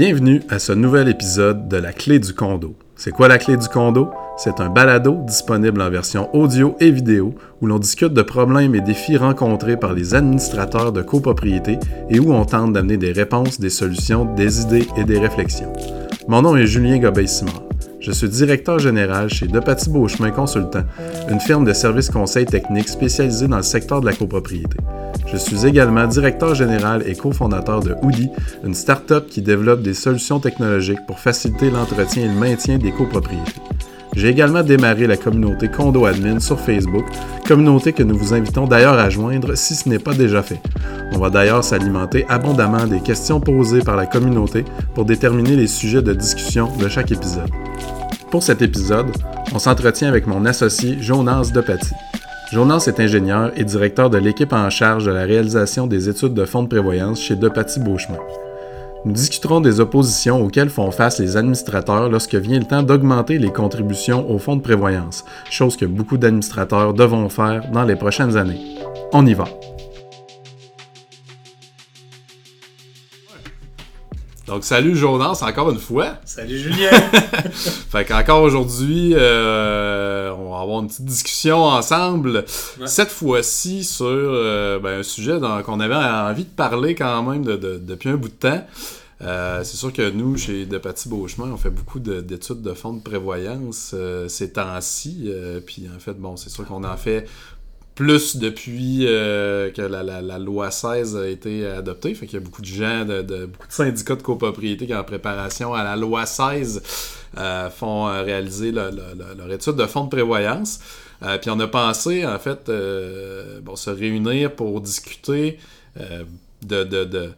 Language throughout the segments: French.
Bienvenue à ce nouvel épisode de La Clé du condo. C'est quoi la Clé du condo? C'est un balado disponible en version audio et vidéo où l'on discute de problèmes et défis rencontrés par les administrateurs de copropriété et où on tente d'amener des réponses, des solutions, des idées et des réflexions. Mon nom est Julien Gobeil-Simard. Je suis directeur général chez Depaty Beauchemin Consultant, une firme de services conseils techniques spécialisée dans le secteur de la copropriété. Je suis également directeur général et cofondateur de Hoodie, une start-up qui développe des solutions technologiques pour faciliter l'entretien et le maintien des copropriétés. J'ai également démarré la communauté Condo Admin sur Facebook, communauté que nous vous invitons d'ailleurs à joindre si ce n'est pas déjà fait. On va d'ailleurs s'alimenter abondamment des questions posées par la communauté pour déterminer les sujets de discussion de chaque épisode. Pour cet épisode, on s'entretient avec mon associé Jonas Depaty. Jonas est ingénieur et directeur de l'équipe en charge de la réalisation des études de fonds de prévoyance chez Depaty Beauchemin. Nous discuterons des oppositions auxquelles font face les administrateurs lorsque vient le temps d'augmenter les contributions au fonds de prévoyance, chose que beaucoup d'administrateurs devront faire dans les prochaines années. On y va. Donc, salut Jonas, encore une fois. Salut Julien. fait qu'encore aujourd'hui, euh, on va avoir une petite discussion ensemble. Cette fois-ci sur euh, ben, un sujet qu'on avait envie de parler quand même depuis un bout de temps. Euh, c'est sûr que nous, chez Depaty Beauchemin, on fait beaucoup d'études de, fonds de prévoyance ces temps-ci. puis en fait, bon, c'est sûr qu'on en fait plus depuis euh, que la, loi 16 a été adoptée. Fait qu'il y a beaucoup de gens, de, beaucoup de syndicats de copropriété qui, en préparation à la loi 16, euh, font euh, réaliser leur étude de fonds de prévoyance. puis on a pensé, en fait, bon, se réunir pour discuter de, de,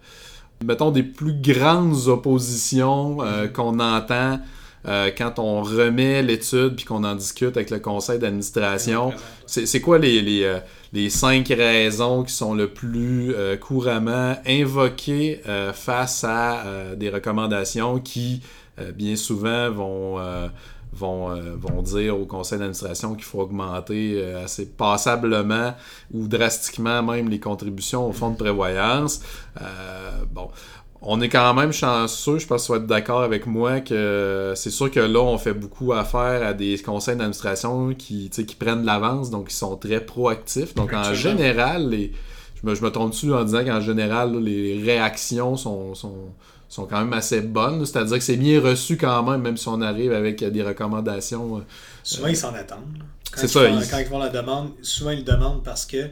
mettons, des plus grandes oppositions qu'on entend euh, quand on remet l'étude puis qu'on en discute avec le conseil d'administration, c'est quoi les, les, euh, les, cinq raisons qui sont le plus euh, couramment invoquées face à des recommandations qui, bien souvent, vont... Vont, vont, dire au conseil d'administration qu'il faut augmenter assez passablement ou drastiquement même les contributions au fonds de prévoyance. bon, on est quand même chanceux, je pense que tu vas être d'accord avec moi, que c'est sûr que là, on fait beaucoup affaire à des conseils d'administration qui, qui prennent l'avance, donc ils sont très proactifs. Donc en général, les, je, me, je me trompe dessus en disant qu'en général, les réactions sont, sont, sont, quand même assez bonnes. C'est-à-dire que c'est bien reçu quand même, même si on arrive avec des recommandations. Euh, souvent, ils s'en attendent. C'est ça. Quand ils font la demande, souvent ils demandent parce que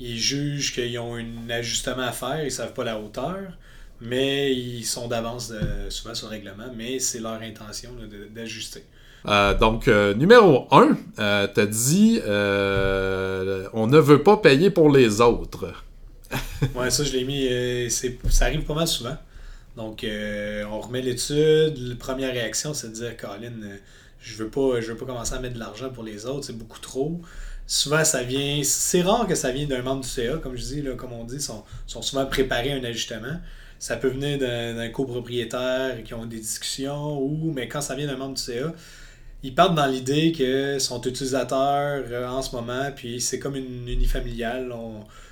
ils jugent qu'ils ont un ajustement à faire, ils savent pas la hauteur mais ils sont d'avance euh, souvent sur le règlement, mais c'est leur intention d'ajuster. Euh, donc, euh, numéro 1, tu as dit on ne veut pas payer pour les autres. ouais, ça, je l'ai mis. ça arrive pas mal souvent. Donc, on remet l'étude. La première réaction, c'est de dire Colin, je veux pas je veux pas commencer à mettre de l'argent pour les autres, c'est beaucoup trop. Souvent, ça vient. C'est rare que ça vienne d'un membre du CA, comme je dis, là, comme on dit, sont, sont souvent préparés à un ajustement. Ça peut venir d'un copropriétaire qui ont des discussions ou, mais quand ça vient d'un membre du CA, ils partent dans l'idée que sont utilisateurs euh, en ce moment, puis c'est comme une unifamiliale.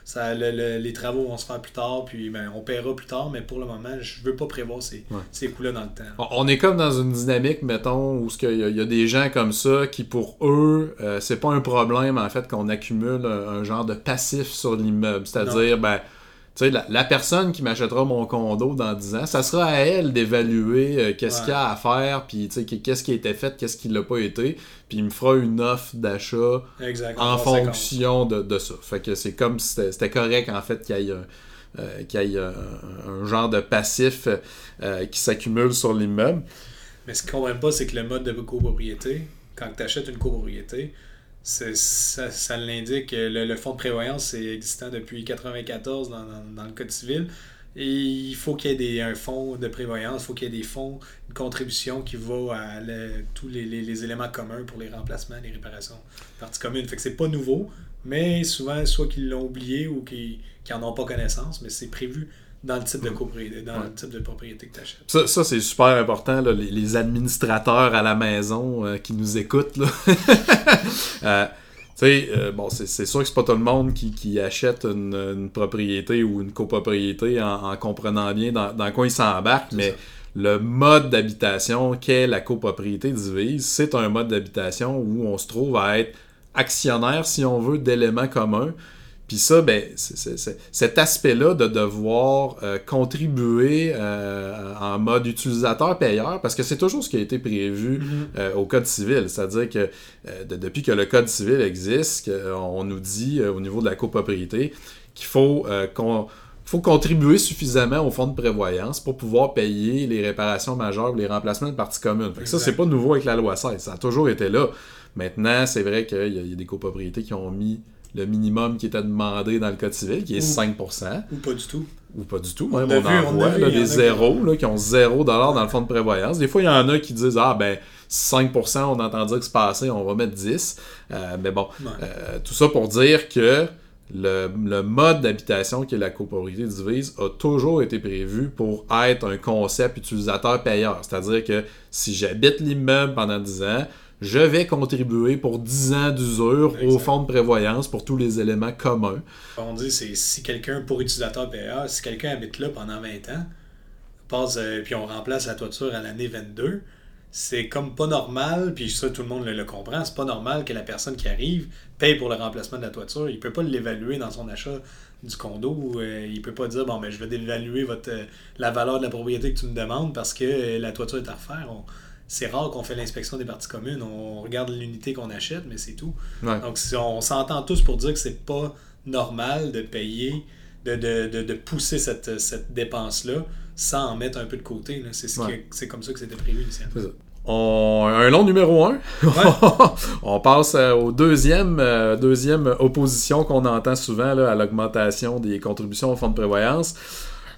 Ça, les travaux vont se faire plus tard, puis ben, on paiera plus tard, mais pour le moment, je veux pas prévoir ces, ces coûts-là dans le temps. On est comme dans une dynamique, mettons, où il y, y, a des gens comme ça qui, pour eux, euh, c'est pas un problème, en fait, qu'on accumule un, genre de passif sur l'immeuble. C'est-à-dire, ben sais, la, personne qui m'achètera mon condo dans 10 ans, ça sera à elle d'évaluer euh, qu'est-ce qu'il y a à faire, puis qu'est-ce qui a été fait, qu'est-ce qui l'a pas été, puis il me fera une offre d'achat en fonction de, ça. Fait que c'est comme si c'était correct en fait qu'il y ait un, euh, un, genre de passif euh, qui s'accumule sur l'immeuble. Mais ce qu'on ne comprend pas, c'est que le mode de copropriété, quand tu achètes une copropriété, ça, ça l'indique. Le, le, fonds de prévoyance, c'est existant depuis 1994 dans, dans, le Code civil. Il faut qu'il y ait des, un fonds de prévoyance, il faut qu'il y ait des fonds, une contribution qui va à tous les, les, éléments communs pour les remplacements, les réparations, parties communes. Fait que c'est pas nouveau, mais souvent, soit qu'ils l'ont oublié ou qu'ils n'en ont pas connaissance, mais c'est prévu dans le type de copropriété, dans le type de propriété que tu achètes. Ça, ça c'est super important, là, les, administrateurs à la maison euh, qui nous écoutent. Là. euh, euh, bon, c'est sûr que c'est pas tout le monde qui, qui achète une, propriété ou une copropriété en, en comprenant bien dans, dans quoi il s'embarque, mais le mode d'habitation qu'est la copropriété divise, c'est un mode d'habitation où on se trouve à être actionnaire, si on veut, d'éléments communs. Puis ça, ben, cet aspect-là de devoir euh, contribuer euh, en mode utilisateur-payeur, parce que c'est toujours ce qui a été prévu mm-hmm. euh, au Code civil. C'est-à-dire que depuis que le Code civil existe, on nous dit au niveau de la copropriété qu'il faut qu'on faut contribuer suffisamment au fonds de prévoyance pour pouvoir payer les réparations majeures ou les remplacements de parties communes. ça, c'est pas nouveau avec la loi 16. Ça a toujours été là. Maintenant, c'est vrai qu'il y, a des copropriétés qui ont mis le minimum qui était demandé dans le Code civil, qui est 5%. Ou pas du tout. Ou pas du tout. Même, on, en voit des zéros qui ont 0 dans le fonds de prévoyance. Des fois, il y en a qui disent Ah, ben, 5%, on entend dire que c'est passé, on va mettre 10. Euh, mais bon, euh, tout ça pour dire que le, mode d'habitation qui est la copropriété divise a toujours été prévu pour être un concept utilisateur-payeur. C'est-à-dire que si j'habite l'immeuble pendant 10 ans, je vais contribuer pour 10 ans d'usure au fonds de prévoyance pour tous les éléments communs. On dit c'est si quelqu'un, pour utilisateur payeur, si quelqu'un habite là pendant 20 ans, passe, euh, puis on remplace la toiture à l'année 22, c'est comme pas normal, puis ça tout le monde le, comprend, c'est pas normal que la personne qui arrive paye pour le remplacement de la toiture. Il peut pas l'évaluer dans son achat du condo. Euh, il peut pas dire bon mais ben, je vais dévaluer votre euh, la valeur de la propriété que tu me demandes parce que euh, la toiture est à refaire. C'est rare qu'on fait l'inspection des parties communes. On regarde l'unité qu'on achète, mais c'est tout. Donc on s'entend tous pour dire que c'est pas normal de payer, de, pousser cette, cette dépense-là sans en mettre un peu de côté. C'est comme ça que c'était prévu initialement. un long numéro 1. on passe euh, au deuxième, euh, deuxième opposition qu'on entend souvent là, à l'augmentation des contributions au fonds de prévoyance.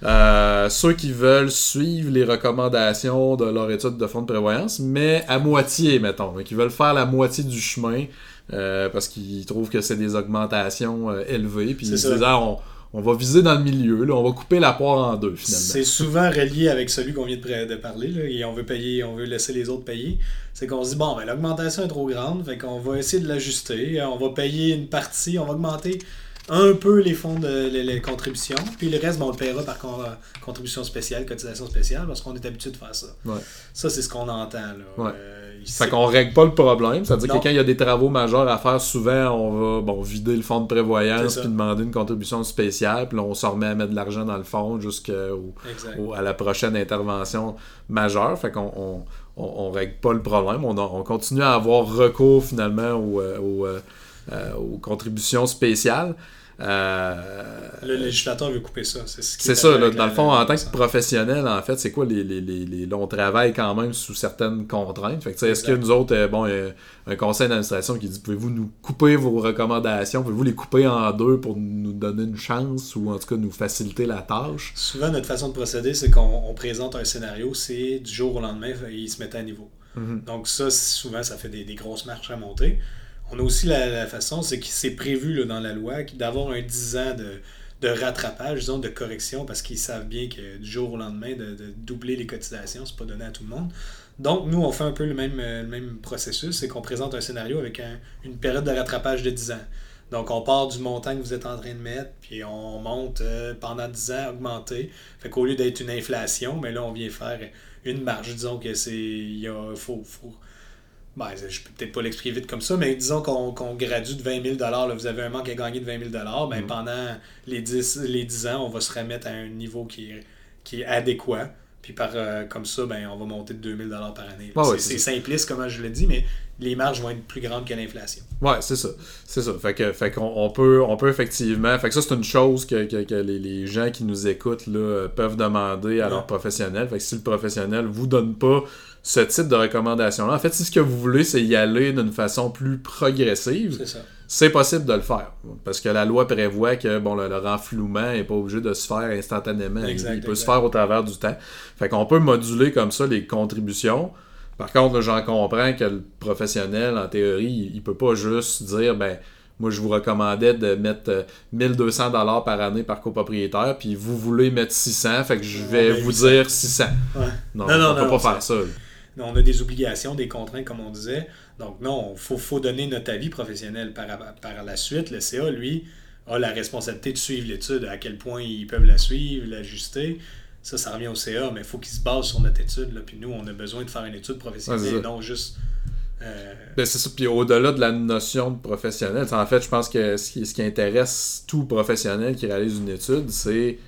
Euh, ceux qui veulent suivre les recommandations de leur étude de fonds de prévoyance, mais à moitié, mettons, qui veulent faire la moitié du chemin parce qu'ils trouvent que c'est des augmentations élevées, puis ils se disent ah, on, on va viser dans le milieu, là, on va couper la poire en deux finalement. C'est souvent relié avec celui qu'on vient de, parler, là, et on veut payer, on veut laisser les autres payer. C'est qu'on se dit bon ben l'augmentation est trop grande, fait qu'on va essayer de l'ajuster, on va payer une partie, on va augmenter un peu les fonds de les, contributions, puis le reste, on le paiera par contribution spéciale, cotisation spéciale, parce qu'on est habitué de faire ça. Ça, c'est ce qu'on entend. Là. Euh, fait qu'on règle pas le problème. C'est-à-dire que quand il y a des travaux majeurs à faire, souvent, on va bon, vider le fonds de prévoyance, puis demander une contribution spéciale, puis on se remet à mettre de l'argent dans le fond jusqu'à la prochaine intervention majeure. Fait qu'on on, règle pas le problème. On, continue à avoir recours finalement aux, euh, euh, aux contributions spéciales. Euh, le législateur veut couper ça. C'est ce ça. dans le fond, en tant que professionnel, en fait, c'est quoi les, les, les, On travaille quand même sous certaines contraintes. est-ce que nous autres, euh, bon, un conseil d'administration qui dit pouvez-vous nous couper vos recommandations Pouvez-vous les couper en deux pour nous donner une chance ou en tout cas nous faciliter la tâche? Souvent, notre façon de procéder, c'est qu'on présente un scénario, c'est du jour au lendemain, il se met à niveau. Mm-hmm. Donc, ça, souvent, ça fait des, des grosses marches à monter. On a aussi la, façon, c'est que c'est prévu dans la loi d'avoir un 10 ans de, rattrapage, disons, de correction, parce qu'ils savent bien que du jour au lendemain, de, doubler les cotisations, c'est pas donné à tout le monde. Donc, nous, on fait un peu le même, même processus, c'est qu'on présente un scénario avec une période de rattrapage de 10 ans. Donc, on part du montant que vous êtes en train de mettre, puis on monte euh, pendant 10 ans, augmenter. Fait qu'au lieu d'être une inflation, mais là, on vient faire une marge. Disons que c'est. Il faut, faut ben, je peux peut-être pas l'expliquer vite comme ça, mais disons qu'on gradue de 20 000 là, vous avez un manque à gagner de 20 000 ben, mm. pendant les 10, les 10 ans, on va se remettre à un niveau qui est, qui est adéquat. Puis par euh, comme ça, ben, on va monter de 2000 par année. c'est simpliste, comme je le dis, mais les marges vont être plus grandes que l'inflation. Ouais, c'est ça. C'est ça. Fait que fait qu'on on peut, on peut effectivement. Fait que ça, c'est une chose que, que, les, les, gens qui nous écoutent là, peuvent demander à leur professionnel. Fait que si le professionnel vous donne pas ce type de recommandation-là, en fait, si ce que vous voulez, c'est y aller d'une façon plus progressive, c'est possible de le faire. Parce que la loi prévoit que bon, le, renflouement n'est pas obligé de se faire instantanément. il, peut se faire au travers du temps. Fait qu'on peut moduler comme ça les contributions par contre, j'en comprends que le professionnel, en théorie, il, peut pas juste dire, ben, moi, je vous recommandais de mettre 1200 euh, dollars par année par copropriétaire, puis vous voulez mettre 600, fait que je vais vous dire 600. Non, non, non, on peut pas faire ça. On a des obligations, des contraintes, comme on disait. Donc, non, il faut, faut, donner notre avis professionnel. Par, par la suite, le CA, lui, a la responsabilité de suivre l'étude, à quel point ils peuvent la suivre, l'ajuster. ça, ça revient au CA, mais il faut qu'il se base sur notre étude. Là. Puis nous, on a besoin de faire une étude professionnelle Ouais, non juste. euh, Ben, c'est ça. Puis au-delà de la notion de professionnel, en fait, je pense que ce qui, ce qui intéresse tout professionnel qui réalise une étude, c'est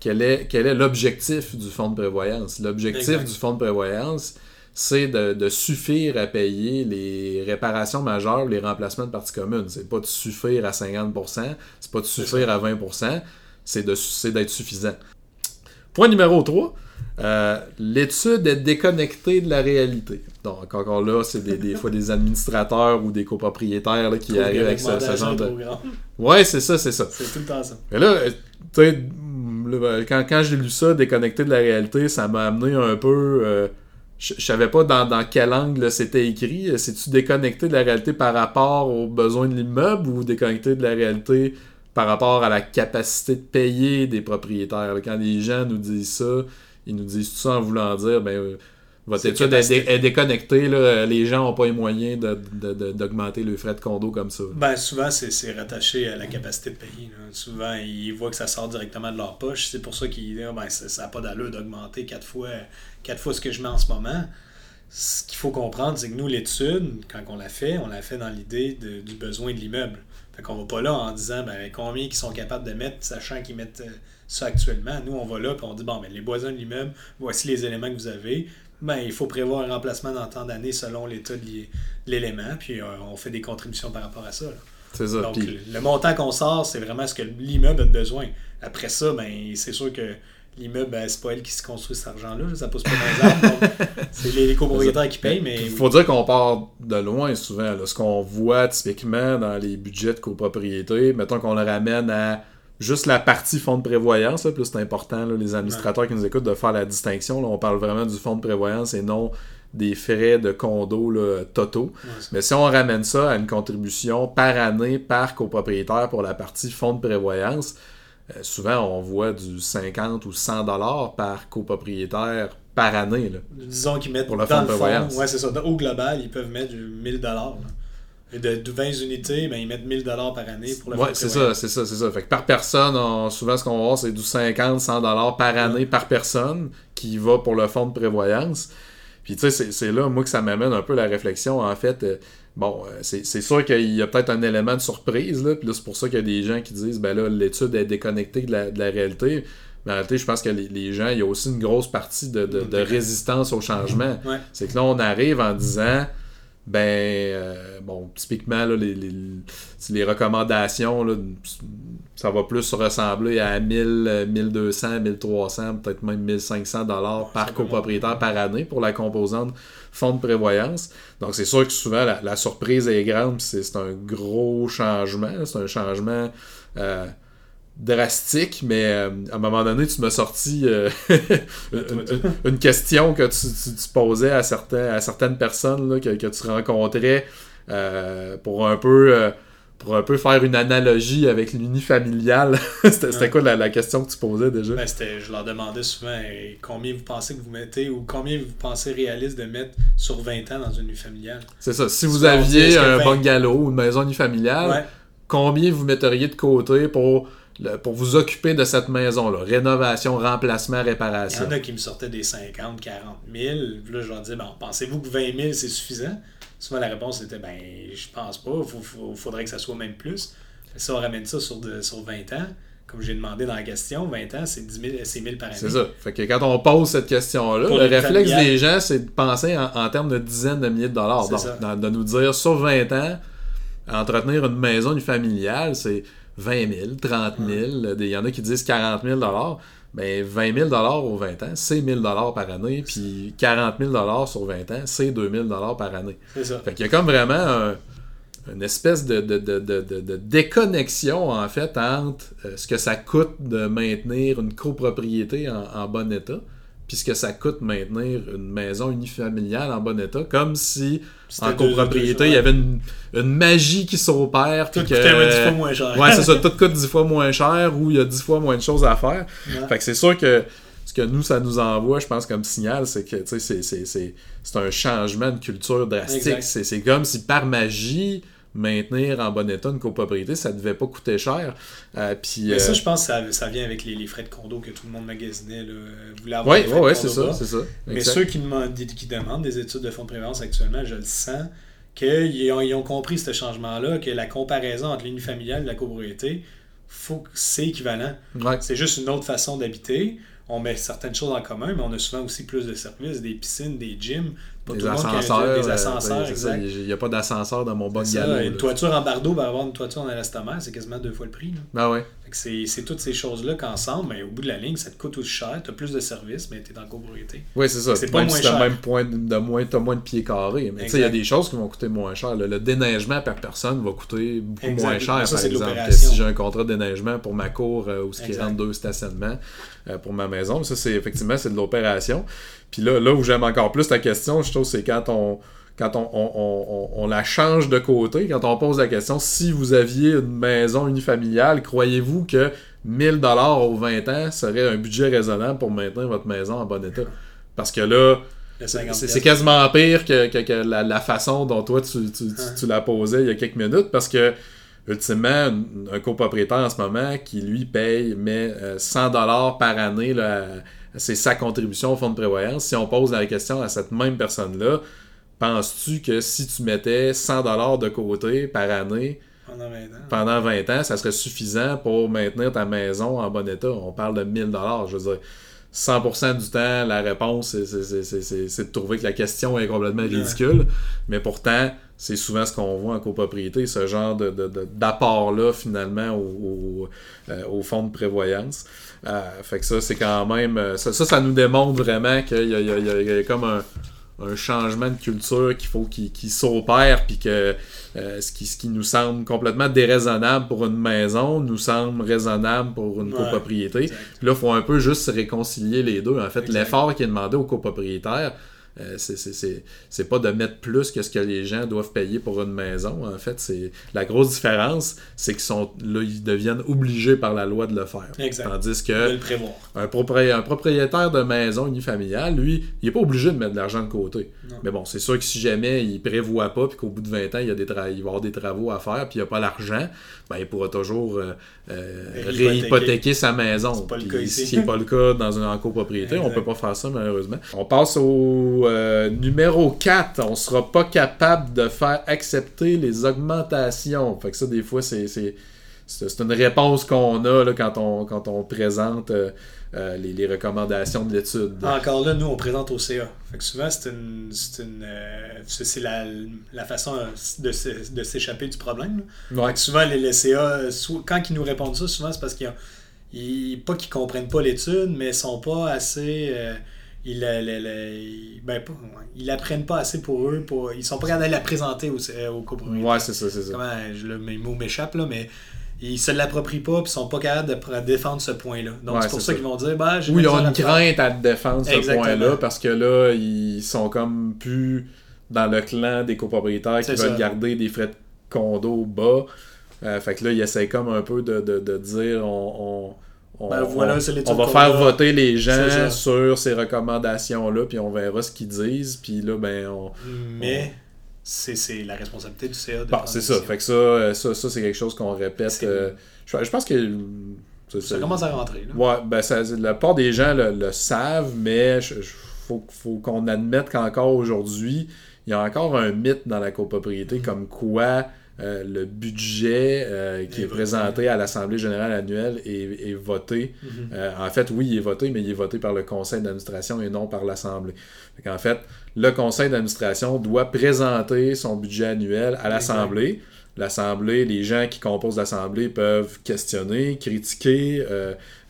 quel est, quel est l'objectif du fonds de prévoyance. L'objectif du fonds de prévoyance, c'est de, de suffire à payer les réparations majeures, les remplacements de parties communes. C'est pas de suffire à 50%, c'est pas de suffire à 20%, c'est d'être suffisant. Point numéro 3. L'étude est déconnectée de la réalité. Donc, encore là, c'est des, des fois des administrateurs ou des copropriétaires là, qui trop arrivent avec ce, genre de. Ouais, c'est ça, c'est ça. C'est tout le temps ça. Mais là, euh, tu sais, quand, quand j'ai lu ça, déconnecté de la réalité, ça m'a amené un peu. euh, je savais pas dans, dans quel angle c'était écrit. Euh, C'est-tu déconnecté de la réalité par rapport aux besoins de l'immeuble ou déconnecté de la réalité par rapport à la capacité de payer des propriétaires? Quand les gens nous disent ça, ils nous disent tout ça en voulant dire, ben. Votre étude est, capacité. dé- est déconnectée, là. les gens n'ont pas les moyens d'augmenter le frais de condo comme ça. Ben, souvent, c'est rattaché à la capacité de payer. là. Souvent, ils voient que ça sort directement de leur poche. C'est pour ça qu'ils disent ben, ça n'a pas d'allure d'augmenter quatre fois, quatre fois ce que je mets en ce moment. Ce qu'il faut comprendre, c'est que nous, l'étude, quand on l'a fait, on l'a fait dans l'idée du besoin de l'immeuble. Fait qu'on va pas là en disant ben, combien ils sont capables de mettre, sachant qu'ils mettent euh, ça actuellement. Nous, on va là et on dit bon, ben, les voisins de l'immeuble, voici les éléments que vous avez. Ben, il faut prévoir un remplacement dans tant d'années selon l'état de l'élément, puis euh, on fait des contributions par rapport à ça. C'est ça. Donc, le- montant qu'on sort, c'est vraiment ce que l'immeuble a de besoin. Après ça, ben, c'est sûr que l'immeuble, ben, c'est pas elle qui se construit cet argent-là. là, Ça pousse pas dans les c'est les, les copropriétaires qui payent, mais Il faut dire qu'on part de loin souvent. là. Ce qu'on voit typiquement dans les budgets de copropriété, mettons qu'on le ramène à juste la partie fonds de prévoyance, là, là, c'est important, là, les administrateurs qui nous écoutent, de faire la distinction. là. on parle vraiment du fonds de prévoyance et non des frais de condo là, totaux. Ouais, Mais si on ramène ça à une contribution par année par copropriétaire pour la partie fonds de prévoyance, euh, souvent on voit du 50 ou 100 dollars par copropriétaire par année. là. disons qu'ils mettent Pour le fonds de prévoyance. fond, ouais, c'est ça. Au global, ils peuvent mettre du 1000 dollars. Et de, de 20 unités, ben, ils mettent 1000 dollars par année pour le fonds Ouais, c'est ça, c'est ça, c'est ça. Fait que par personne, on- souvent ce qu'on va voir, c'est du 50, 100 dollars par année par personne qui va pour le fonds de prévoyance. Puis tu sais, c'est- là, moi, que ça m'amène un peu la réflexion. En fait, euh, bon, euh, c'est c'est sûr qu'il y a peut-être un élément de surprise, là. Puis là, c'est pour ça qu'il y a des gens qui disent, ben là, l'étude est déconnectée de la, de la réalité. Mais en réalité, je pense que les, les gens, il y a aussi une grosse partie de, de- de résistance au changement. Ouais. C'est que là, on arrive en disant, ben, euh, bon, typiquement, là, les, les, les recommandations, là, ça va plus ressembler à 1000, euh, 1200, 1300, peut-être même 1500 dollars par copropriétaire par année pour la composante fonds de prévoyance. Donc, c'est sûr que souvent, la, la surprise est grande, puis c'est c'est un gros changement. C'est un changement euh, drastique, mais euh, à un moment donné, tu m'as sorti euh, une, question que tu, tu- tu posais à, certains, à certaines personnes là, que, que tu rencontrais euh, pour un peu pour un peu faire une analogie avec l'unifamilial. c'était Ouais. quoi la, la question que tu posais déjà? Ben, c'était- je leur demandais souvent combien vous pensez que vous mettez ou combien vous pensez réaliste de mettre sur 20 ans dans une nuit familiale. C'est ça. Si vous aviez un bungalow ou une maison unifamiliale, Ouais. combien vous metteriez de côté pour, le- pour vous occuper de cette maison-là? Rénovation, remplacement, Il y réparation. en a qui me sortaient des 50, 40 000. Puis là, je leur disais, ben, pensez-vous que 20 000, c'est suffisant? Souvent, la réponse était, ben, je pense pas. Il faudrait que ça soit même plus. Si on ramène ça sur, de- sur 20 ans, comme j'ai demandé dans la question, 20 ans, c'est 10 000, c'est 1000 par année. C'est ça. Fait que quand on pose cette question-là, le réflexe des gens, c'est de penser en, en termes de dizaines de milliers de dollars. Donc, de nous dire sur 20 ans, entretenir une maison unifamiliale, c'est 20 000, 30 000. Il y en a qui disent 40 000 dollars. Ben, 20 000 dollars aux 20 ans, c'est 1000 dollars par année. Puis 40 000 dollars sur 20 ans, c'est 2000 dollars par année. C'est ça. Fait qu'il y a comme vraiment un- une espèce de, de, de, de, de- de déconnexion en fait entre euh, ce que ça coûte de maintenir une copropriété en, en bon état puis ce que ça coûte maintenir une maison unifamiliale en bon état comme si en copropriété il y avait une, une magie qui s'opère Tout puis coûtait que 10 fois moins cher. ouais c'est ça tout coûte 10 fois moins cher ou il y a 10 fois moins de choses à faire Ouais. fait que c'est sûr que ce que nous, ça nous envoie, je pense, comme signal, c'est que c'est- un changement de culture drastique. C'est comme si par magie, maintenir en bon état une copropriété, ça devait pas coûter cher. Euh, puis, Mais ça, euh, je pense que ça, ça vient avec les, les frais de condo que tout le monde magasinait. Là. Avoir ouais, de ouais, c'est ça, bas. c'est ça. Mais ceux qui, demandent, qui demandent des études de fonds de prévalence actuellement, je le sens, qu'ils ont, ils ont compris ce changement-là, que la comparaison entre l'unifamilial et la copropriété, faut que c'est équivalent. Ouais. C'est juste une autre façon d'habiter. On met certaines choses en commun, mais on a souvent aussi plus de services, des piscines, des gyms. Pas Des tout le monde qui a un- ascenseurs, des euh, ascenseurs, exact. Il n'y a pas d'ascenseur dans mon C'est ça, bungalow. une là. toiture en bardeau, ben avoir une toiture en élastomère, c'est quasiment deux fois le prix. Là. Ouais. Que c'est toutes ces choses-là qu'ensemble, mais au bout de la ligne, ça te coûte aussi cher. Tu as plus de services, mais tu es dans la copropriété. Oui, c'est ça. C'est pas moins si cher. même point de, de moins, de pieds carrés. Mais tu sais, il y a des choses qui vont coûter moins cher. Le, le déneigement par personne va coûter beaucoup Exact. moins cher, Ça, par de exemple, que si j'ai un contrat de déneigement pour ma cour euh, où il Exact. rentre deux stationnements euh, pour ma maison. Ça, c'est effectivement, c'est de l'opération. Puis là, là où j'aime encore plus ta question, je trouve, c'est quand on quand on, on- on- la change de côté, quand on pose la question, si vous aviez une maison unifamiliale, croyez-vous que 1000 dollars aux 20 ans serait un budget raisonnable pour maintenir votre maison en bon état? Parce que là, c'est 50 c'est quasiment pire que, que- que la, la façon dont toi tu, tu, tu- tu l'as posé il y a quelques minutes parce que ultimement un, copropriétaire en ce moment qui lui paye mais euh, 100 dollars par année là, c'est sa contribution au fonds de prévoyance si on pose la question à cette même personne là penses-tu que si tu mettais 100 dollars de côté par année pendant 20 ans. pendant 20 ans, ça serait suffisant pour maintenir ta maison en bon état? On parle de 1000 dollars, je veux dire. 100% du temps, la réponse, c'est- c'est- c'est c'est- c'est- c'est de trouver que la question est complètement Ouais. ridicule. Mais pourtant, c'est souvent ce qu'on voit en copropriété, ce genre de- de- de- d'apport-là, finalement, au, au, euh, au fonds de prévoyance. Euh, fait que ça, c'est quand même... euh, Ça, ça, ça nous démontre vraiment qu'il y y a- il y a- il y a comme un, un changement de culture qu'il faut qu'il s'opère, puis que euh, ce, qui, ce qui nous semble complètement déraisonnable pour une maison nous semble raisonnable pour une Ouais. copropriété. Puis là, il faut un peu juste se réconcilier les deux. En fait, l'effort qui est demandé aux copropriétaires, euh, c'est- pas de mettre plus que ce que les gens doivent payer pour une maison. En fait, c'est la grosse différence, c'est qu'ils sont là, ils deviennent obligés par la loi de le faire. Exact. Tandis que le un, propri- un propriétaire de maison unifamiliale, lui, il n'est pas obligé de mettre de l'argent de côté. Non. Mais bon, c'est sûr que si jamais il prévoit pas, puis qu'au bout de 20 ans, il, y a des il va y avoir des travaux à faire, puis il n'y a pas l'argent, ben, il pourra toujours euh, euh, Réhypothéquer. sa maison. Pas le cas ici. Ce qui n'est pas le cas dans une copropriété, on Exact. peut pas faire ça malheureusement. On passe au euh, numéro 4. On sera pas capable de faire accepter les augmentations. Fait que ça, des fois, c'est... c'est une réponse qu'on a là, quand, on, quand on présente euh, euh, les, les recommandations de l'étude. Encore là, nous, on présente au CA. Fait que souvent, c'est une, c'est une, c'est la, la façon de, s'é- de s'échapper du problème. Ouais. Souvent, les, les CA, quand ils nous répondent ça, souvent, c'est parce qu'ils ont- ils- pas qu'ils comprennent pas l'étude, mais ils sont pas assez. Ils, ils- ben, ils l'apprennent pas assez pour eux. Pour, ils sont pas capables de la présenter au, euh, au copropriétaire. Ouais, c'est ça, c'est ça. Comment je, le, mes mots m'échappent, là, mais ils se l'approprient pas puis sont pas capables de défendre ce point-là. Donc, Ouais, c'est pour ça ça. qu'ils vont dire bah, j'ai Ou ils ont une crainte à défendre ce point-là parce que là, ils sont comme plus dans le clan des copropriétaires qui veulent garder des frais de condo bas. Euh, fait que là, ils essaient comme un peu de, de, de dire on, on, on, Ben, voilà, on- c'est l'étude on va faire a. voter les gens ça. sur ces recommandations-là, puis on verra ce qu'ils disent. Puis là, ben, on, Mais c'est c'est la responsabilité du CA de Bon, c'est ça. Fait que ça, euh, ça, ça c'est quelque chose qu'on répète. Euh, je, je pense que. Ça c'est- commence à rentrer. Là. Ouais, ben ça, la plupart des gens le, le savent, mais il faut, faut qu'on admette qu'encore aujourd'hui, il y a encore un mythe dans la copropriété comme quoi euh, le budget euh, qui Est présenté à l'Assemblée générale annuelle est, est voté. Mhm. Euh, en fait, oui, il est voté, mais il est voté par le conseil d'administration et non par l'Assemblée. En fait, le conseil d'administration doit présenter son budget annuel à l'Assemblée. L'Assemblée, les gens qui composent l'Assemblée peuvent questionner, critiquer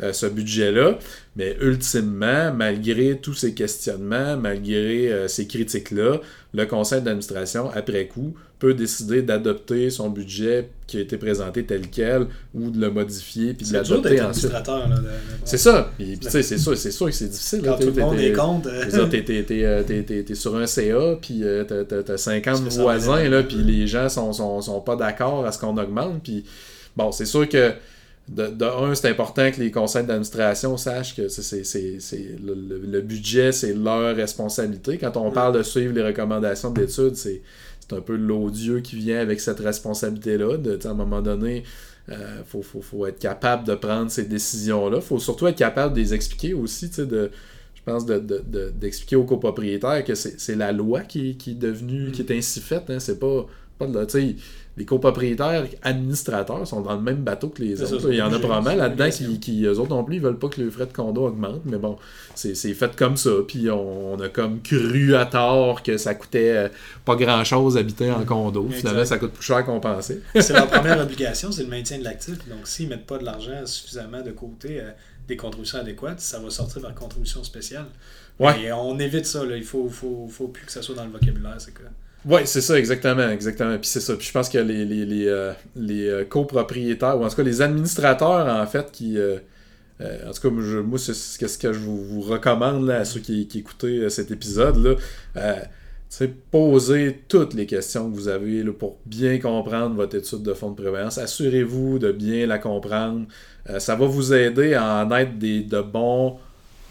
ce budget-là, mais ultimement, malgré tous ces questionnements, malgré euh, ces critiques-là, le conseil d'administration, après coup, peut décider d'adopter son budget qui a été présenté tel quel ou de le modifier puis de l'adopter ensuite. C'est ça. C'est sûr, c'est sûr que c'est difficile. Quand tout le monde est contre. t'es- euh, sur un CA, puis euh, t'as- t'as t'as 50 Tu fais ça voisins, là, puis les gens sont pas d'accord à ce qu'on augmente. Puis, bon, c'est sûr que, de, de un, c'est important que les conseils d'administration sachent que c'est, le, le- le budget, c'est leur responsabilité. Quand on Mm. parle de suivre les recommandations d'études, c'est, c'est un peu l'odieux qui vient avec cette responsabilité-là. De, à un moment donné, il euh, faut, faut, faut, être capable de prendre ces décisions-là. Il faut surtout être capable de les expliquer aussi, de, je pense, d'expliquer de, de, aux copropriétaires que c'est la loi qui, qui, est devenue, qui est ainsi faite. Hein. C'est pas, pas de les copropriétaires administrateurs sont dans le même bateau que les autres. Il y en a probablement là-dedans qui, qui, eux autres non plus, ils veulent pas que le frais de condo augmente, mais bon, c'est fait comme ça. Puis on, a comme cru à tort que ça coûtait euh, pas grand-chose habiter en condo. Finalement, ça coûte plus cher qu'on pensait. c'est leur première obligation, c'est le maintien de l'actif. Donc s'ils mettent pas de l'argent suffisamment de côté, euh, des contributions adéquates, ça va sortir vers contribution spéciale. Ouais. Et on évite ça, là. il faut, faut, faut plus que ça soit dans le vocabulaire, c'est quoi. Oui, c'est ça, exactement, exactement. Puis c'est ça. Puis je pense que les, les, les, euh, euh, copropriétaires, ou en tout cas les administrateurs, en fait, qui. Euh, en tout cas, moi, c'est ce que je vous, recommande là, à ceux qui, qui écoutez cet épisode-là. c'est poser toutes les questions que vous avez là, pour bien comprendre votre étude de fonds de prévoyance. Assurez-vous de bien la comprendre. ça va vous aider à en être des, de bons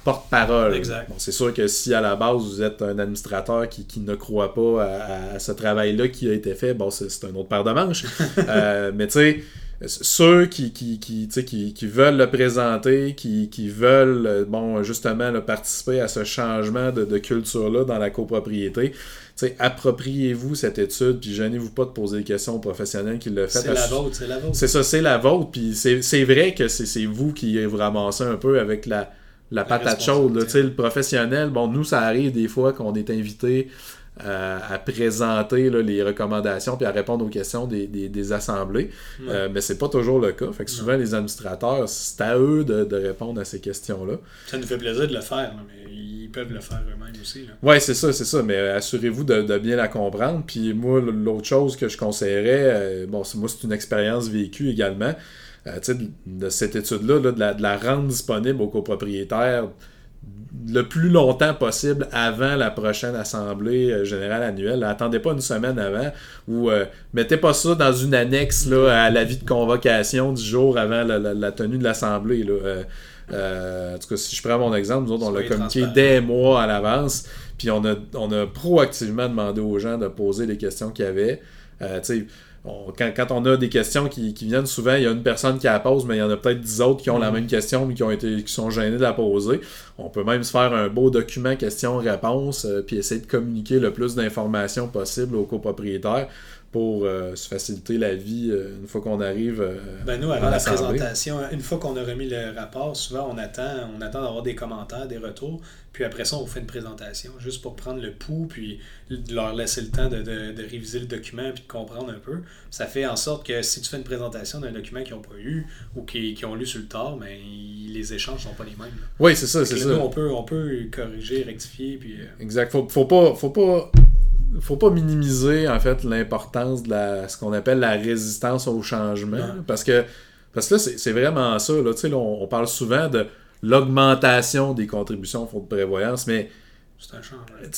porte-parole. Bon, c'est sûr que si à la base vous êtes un administrateur qui, ne croit pas à, ce travail-là qui a été fait, bon, c'est un autre paire de manches. Euh, mais tu sais, ceux qui, qui, qui, veulent le présenter, qui, veulent euh, bon, justement participer à ce changement de, culture-là dans la copropriété, appropriez-vous cette étude, puis gênez-vous pas de poser des questions aux professionnels qui le font. C'est la vôtre, c'est la vôtre. C'est ça, c'est la vôtre, puis c'est vrai que c'est vous qui vous ramassez un peu avec la la patate chaude. le professionnel, bon, nous, ça arrive des fois qu'on est invité euh, à présenter les recommandations puis à répondre aux questions des, assemblées. Euh, mais c'est pas toujours le cas. Fait que souvent, les administrateurs, c'est à eux de, répondre à ces questions-là. Ça nous fait plaisir de le faire, mais ils peuvent le faire eux-mêmes aussi. Oui, c'est ça, c'est ça. Mais assurez-vous de, bien la comprendre. Puis moi, l'autre chose que je conseillerais, euh, bon, moi, c'est une expérience vécue également. Euh, de cette étude-là, de, la, rendre disponible aux copropriétaires le plus longtemps possible avant la prochaine assemblée euh, générale annuelle. attendez pas une semaine avant ou euh, mettez pas ça dans une annexe là, à l'avis de convocation du jour avant la, tenue de l'assemblée. en tout cas, si je prends mon exemple, nous autres, on l'a communiqué des mois à l'avance, puis on a, on a proactivement demandé aux gens de poser les questions qu'il y avait quand, on a des questions qui, viennent souvent, il y a une personne qui la pose, mais il y en a peut-être dix autres qui ont la mm. même question, mais qui ont été qui sont gênés de la poser. On peut même se faire un beau document question-réponse, euh, puis essayer de communiquer le plus d'informations possible aux copropriétaires pour euh, se faciliter la vie euh, une fois qu'on arrive. Euh, ben nous, avant la présentation, une fois qu'on a remis le rapport, souvent on attend, on attend d'avoir des commentaires, des retours, puis après ça, on fait une présentation, juste pour prendre le pouls, puis leur laisser le temps de, de, réviser le document, puis de comprendre un peu. Ça fait en sorte que si tu fais une présentation d'un document qu'ils n'ont pas eu ou qu'ils qui ont lu sur le tard, ben, les échanges sont pas les mêmes. Oui, c'est ça, c'est ça. Nous, on peut, on peut corriger, rectifier, puis... Exact. Faut, faut pas... Faut pas faut pas minimiser en fait l'importance de la, ce qu'on appelle la résistance au changement. Parce que parce que là, c'est vraiment ça. Là, on, on parle souvent de l'augmentation des contributions au fonds de prévoyance, mais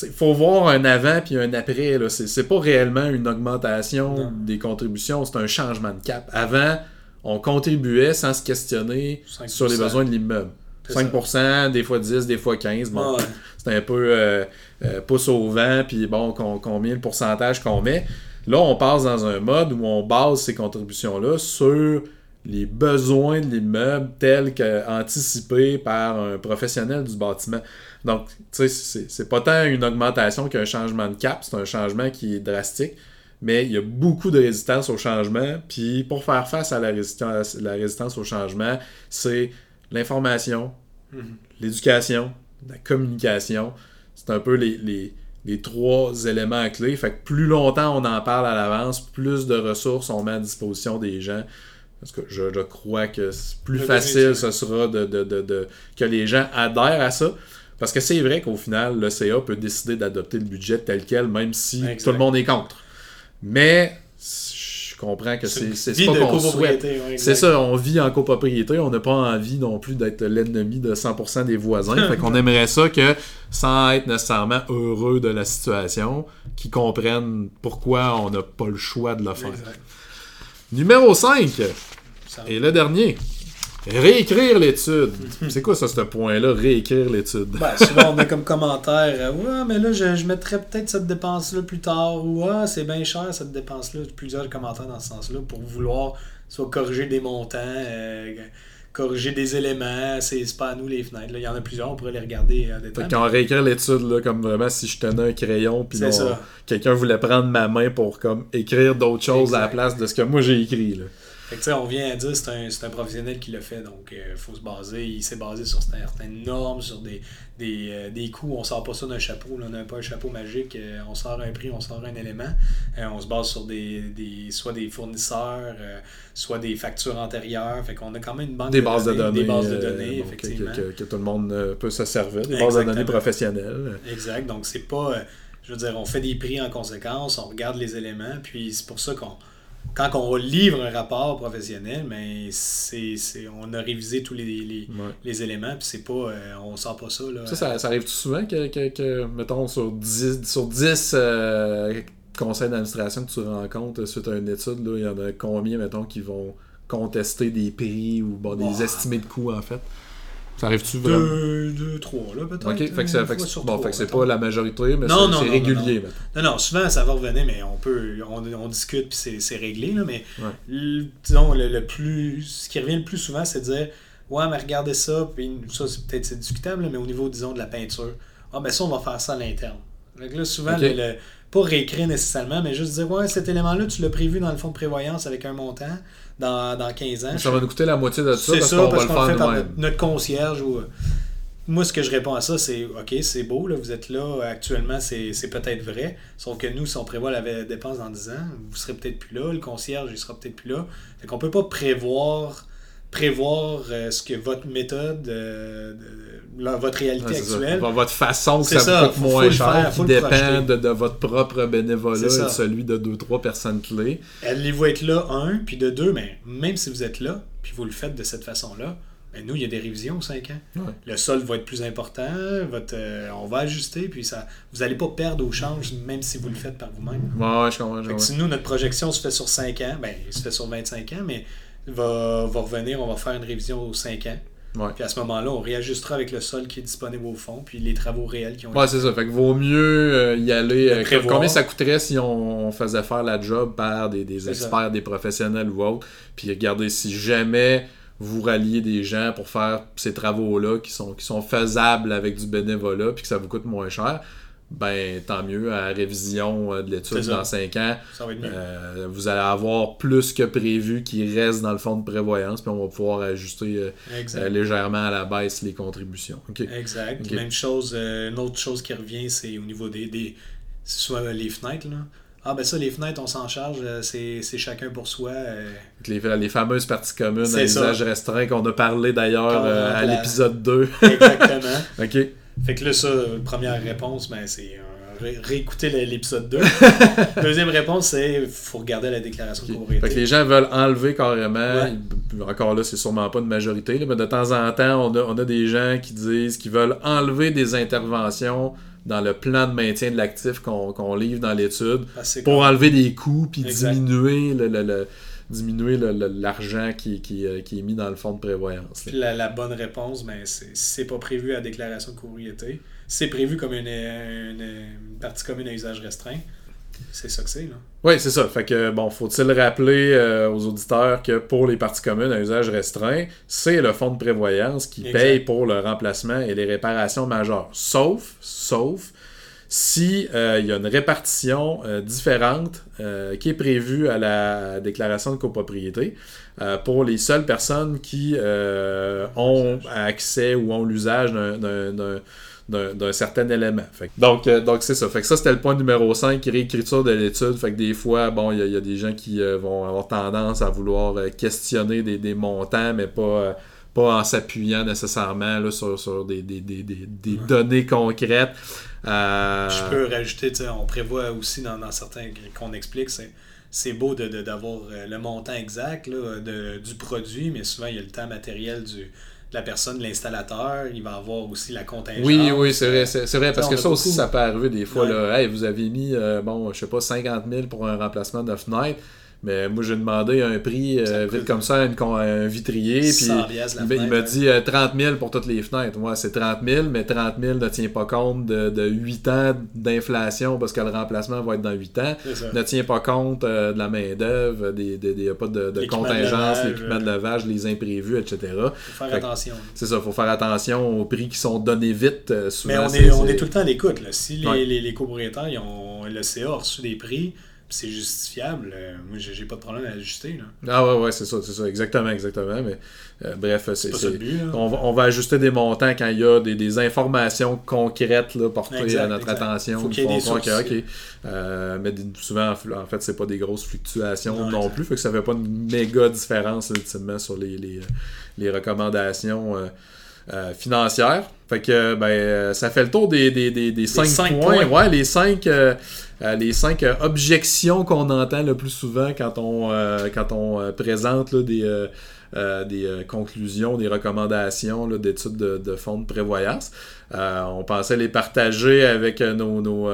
il faut voir un avant puis un après. C'est pas réellement une augmentation des contributions, c'est un changement de cap. Avant, on contribuait sans se questionner sur les besoins de l'immeuble. 5%, des fois 10, des fois 15. Bon, c'est un peu euh, euh, pouce au vent, puis bon, combien le pourcentage qu'on met. Là, on passe dans un mode où on base ces contributions-là sur les besoins de l'immeuble tels qu'anticipés par un professionnel du bâtiment. Donc, tu sais, c'est pas tant une augmentation qu'un changement de cap, c'est un changement qui est drastique, mais il y a beaucoup de résistance au changement. Puis pour faire face à la résistance, la résistance au changement, c'est l'information, mhm. l'éducation, la communication. C'est un peu les, trois éléments clés. Fait que plus longtemps on en parle à l'avance, plus de ressources on met à disposition des gens. Parce que je, crois que plus facile ce sera de, que les gens adhèrent à ça. Parce que c'est vrai qu'au final, le CA peut décider d'adopter le budget tel quel, même si tout le monde est contre. Mais comprends que c'est pas qu'on souhaite. c'est ça, on vit en copropriété, on n'a pas envie non plus d'être l'ennemi de 100% des voisins. fait qu'on aimerait ça que, sans être nécessairement heureux de la situation, qu'ils comprennent pourquoi on n'a pas le choix de le faire. Numéro 5, et le dernier. Réécrire l'étude. C'est quoi ça, ce point-là, réécrire l'étude? Ben, souvent, on met comme commentaire euh, Ouais, mais là, je, je mettrais peut-être cette dépense-là plus tard. Ou Ah, c'est bien cher cette dépense-là. Plusieurs commentaires dans ce sens-là pour vouloir soit corriger des montants, euh, corriger des éléments. C'est pas à nous les fenêtres. là. Il y en a plusieurs, on pourrait les regarder en détail. Fait qu'on réécrire l'étude, là, comme vraiment si je tenais un crayon, puis on- quelqu'un voulait prendre ma main pour comme écrire d'autres choses à la place de ce que moi j'ai écrit. Là. Fait que, on vient à dire c'est un, c'est un professionnel qui l'a fait, donc il faut se baser. Il s'est basé sur certaines normes, sur des, des, euh, des coûts. On sort pas ça d'un chapeau, là, on n'a pas un chapeau magique. euh, on sort un prix, on sort un élément. Euh, on se base sur des, des soit des fournisseurs, euh, soit des factures antérieures. Fait qu'on a quand même une banque Des bases de données. Des bases de euh, données, que, effectivement. que- que tout le monde euh, peut se servir. Des bases de données professionnelles. Exact. Donc, c'est pas. euh, je veux dire, on fait des prix en conséquence, on regarde les éléments, puis c'est pour ça qu'on. Quand on livre un rapport professionnel, mais c'est, on a révisé tous les, les, Ouais. les éléments, puis c'est pas. euh, on sort pas ça. Là, Ça, ça, ça arrive tout souvent que, que, que, mettons, sur 10, sur 10 euh, conseils d'administration que tu rencontres suite à une étude, là, il y en a combien, mettons, qui vont contester des prix ou bon, des estimés de coûts, en fait? Ça arrive-tu vraiment? Deux, deux, trois, là, peut-être. Ok, fait que, une ça- fait que fois c'est- sur bon, trois, fait que c'est pas la majorité, mais Non, c'est non, régulier. non. Non, non, souvent ça va revenir, mais on peut, on, on discute puis c'est, c'est réglé, là, mais Ouais. le- disons, le, le plus, ce qui revient le plus souvent, c'est de dire, ouais, mais regardez ça, puis ça, c'est peut-être c'est discutable, là, mais au niveau, disons, de la peinture, ah, ben ça, on va faire ça à l'interne. Que là, souvent, le- pas réécrire nécessairement, mais juste dire, ouais, cet élément-là, tu l'as prévu dans le fonds de prévoyance avec un montant dans, dans 15 ans. Ça va nous coûter la moitié de ça C'est parce ça, qu'on parce va qu'on le fait par notre, notre concierge. Ou... Moi, ce que je réponds à ça, c'est OK, c'est beau, là, vous êtes là, actuellement, c'est peut-être vrai. Sauf que nous, si on prévoit la dépense dans 10 ans, vous serez peut-être plus là, le concierge, il sera peut-être plus là. Fait qu'on peut pas prévoir prévoir euh, ce que votre méthode, euh, la- votre réalité Ouais, c'est ça. actuelle. Votre façon que ça, ça, vous coûte faut- moins cher, qui dépend de, de votre propre bénévolat et de celui de deux, trois personnes clés. Elle va être là, un, puis de deux, mais même si vous êtes là, puis vous le faites de cette façon-là, ben nous, il y a des révisions aux 5 ans. Ouais. Le sol va être plus important, votre, euh, on va ajuster, puis ça, vous n'allez pas perdre au change, même si vous le faites par vous-même. Ouais, je comprends. je si nous, notre projection se fait sur 5 ans, ben, il se fait sur 25 ans, mais va, va revenir, on va faire une révision aux 5 ans. Ouais. Puis à ce moment-là, on réajustera avec le sol qui est disponible au fond, puis les travaux réels qui ont Ouais, c'est ça. Fait que vaut mieux euh, y aller. Le euh, combien ça coûterait si on, on faisait faire la job par des, des C'est ça. experts, des professionnels ou autres? Puis regardez, si jamais vous ralliez des gens pour faire ces travaux-là qui sont, qui sont faisables avec du bénévolat puis que ça vous coûte moins cher, ben tant mieux à la révision euh, de l'étude dans 5 ans. Ça va être mieux. euh, vous allez avoir plus que prévu qui reste dans le fonds de prévoyance, puis on va pouvoir ajuster euh, légèrement à la baisse les contributions. Exact. Même chose, euh, une autre chose qui revient, c'est au niveau des, des soit les fenêtres. Là. Ah ben ça, les fenêtres, on s'en charge, c'est chacun pour soi. Les, les fameuses parties communes à usage restreint qu'on a parlé d'ailleurs à l'épisode 2. Exactement. OK. Fait que là, ça, première réponse, ben, c'est euh, ré- réécouter l'épisode 2. Deuxième réponse, c'est faut regarder la déclaration de Ok. propriété. Fait que les gens veulent enlever carrément. Ouais. Encore là, c'est sûrement pas une majorité, là, mais de temps en temps, on a, on a des gens qui disent qu'ils veulent enlever des interventions dans le plan de maintien de l'actif qu'on livre dans l'étude c'est pour enlever des coûts puis diminuer le, le- le- diminuer l'argent qui, qui, euh, qui est mis dans le fonds de prévoyance. Puis la, la bonne réponse, ben, c'est pas prévu à la déclaration de propriété. C'est prévu comme une, une- une partie commune à usage restreint. C'est ça que c'est, là. Oui, c'est ça. Fait que, bon, faut-il rappeler euh, aux auditeurs que pour les parties communes à usage restreint, c'est le fonds de prévoyance qui Exact. paye pour le remplacement et les réparations majeures. Sauf, sauf, si euh, il y a une répartition euh, différente euh, qui est prévue à la déclaration de copropriété euh, pour les seules personnes qui euh, ont accès ou ont l'usage d'un- certain élément. Fait que- donc, euh, donc c'est ça. Fait que ça, c'était le point numéro 5, réécriture de l'étude. Fait que des fois, bon, il y, y a des gens qui vont avoir tendance à vouloir questionner des, des montants, mais pas, euh, pas en s'appuyant nécessairement là, sur, sur des, des, des, des, données concrètes. Euh, Je peux rajouter, tu sais, on prévoit aussi dans, dans certains qu'on explique, c'est c'est beau de- de- d'avoir euh, le montant exact là, de- du produit, mais souvent il y a le temps matériel du, de la personne, l'installateur, il va avoir aussi la contingence. Oui, oui, c'est vrai, c'est c'est vrai, parce que ça aussi, ça peut arriver des fois. Ouais. Là, hey, vous avez mis, euh, bon, je sais pas, 50 000 pour un remplacement de fenêtre, Mais moi, j'ai demandé un prix Ça vite comme ça à une con- à un vitrier. Puis 100 piastres la il, me- il m'a dit euh, 30 000 pour toutes les fenêtres. Moi, c'est 30 000, mais 30 000 ne tient pas compte de, de 8 ans d'inflation parce que le remplacement va être dans 8 ans. Ne tient pas compte euh, de la main-d'œuvre, des, des, des- y a pas de, de contingence, l'équipement de euh. lavage, les imprévus, etc. Faut faire Fait attention. C'est ça, il faut faire attention aux prix qui sont donnés vite. euh, souvent, Mais on est, on est tout le temps à l'écoute. Si les, Ouais. les, les copropriétaires, ils ont, le CA a reçu des prix, c'est justifiable, euh, moi, j'ai pas de problème à ajuster. là. Ah ouais, ouais, c'est ça, c'est ça, exactement, exactement. Mais euh, bref, c'est. On va, on va ajuster des montants quand il y a des, des informations concrètes là, portées Exact, à notre exact. attention. Faut qu'il y ait des que, euh, mais souvent, en fait, c'est pas des grosses fluctuations Non, plus. Fait que ça fait pas une méga différence ultimement sur les, les, les recommandations euh, euh, financières. Fait que ben, euh, ça fait le tour des, des, des, des cinq, cinq points. points. Ouais, les cinq, euh, les cinq objections qu'on entend le plus souvent quand on, euh, quand on présente là, des, des conclusions, des recommandations d'études de, de fonds de prévoyance. On pensait les partager avec nos, nos,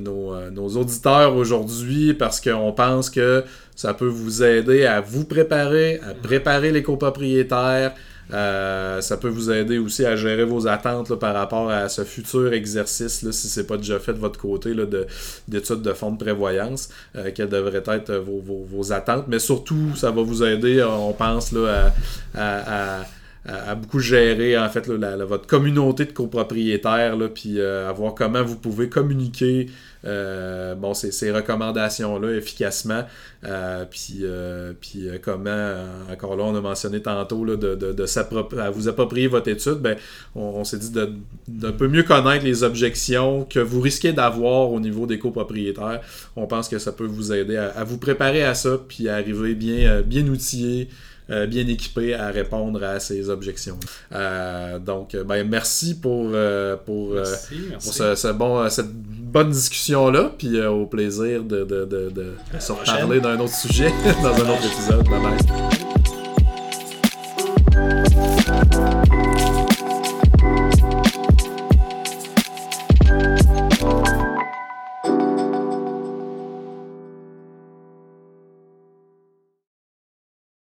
nos, nos auditeurs aujourd'hui parce qu'on pense que ça peut vous aider à vous préparer, à préparer les copropriétaires. Euh, ça peut vous aider aussi à gérer vos attentes par rapport à ce futur exercice, là, si c'est pas déjà fait de votre côté de, d'études de fonds de prévoyance, euh, quelles devraient être vos, attentes. Mais surtout, ça va vous aider, on pense, là, à- à- beaucoup gérer en fait là, la- votre communauté de copropriétaires, là, puis euh, à voir comment vous pouvez communiquer euh, bon, ces, recommandations-là efficacement. Euh, puis, euh, puis euh, comment, euh, encore là, on a mentionné tantôt là, de, de, de à vous approprier votre étude, ben, on, s'est dit de- d'un peu mieux connaître les objections que vous risquez d'avoir au niveau des copropriétaires. On pense que ça peut vous aider à, à vous préparer à ça, puis à arriver bien, bien outillé. Euh, bien équipé à répondre à ces objections. Euh, donc, euh, ben, merci pour, pour, Merci, merci. pour ce, ce bon, cette bonne discussion-là, puis au plaisir de, de, de, de, de se reparler d'un autre sujet dans un autre épisode. Bye bye.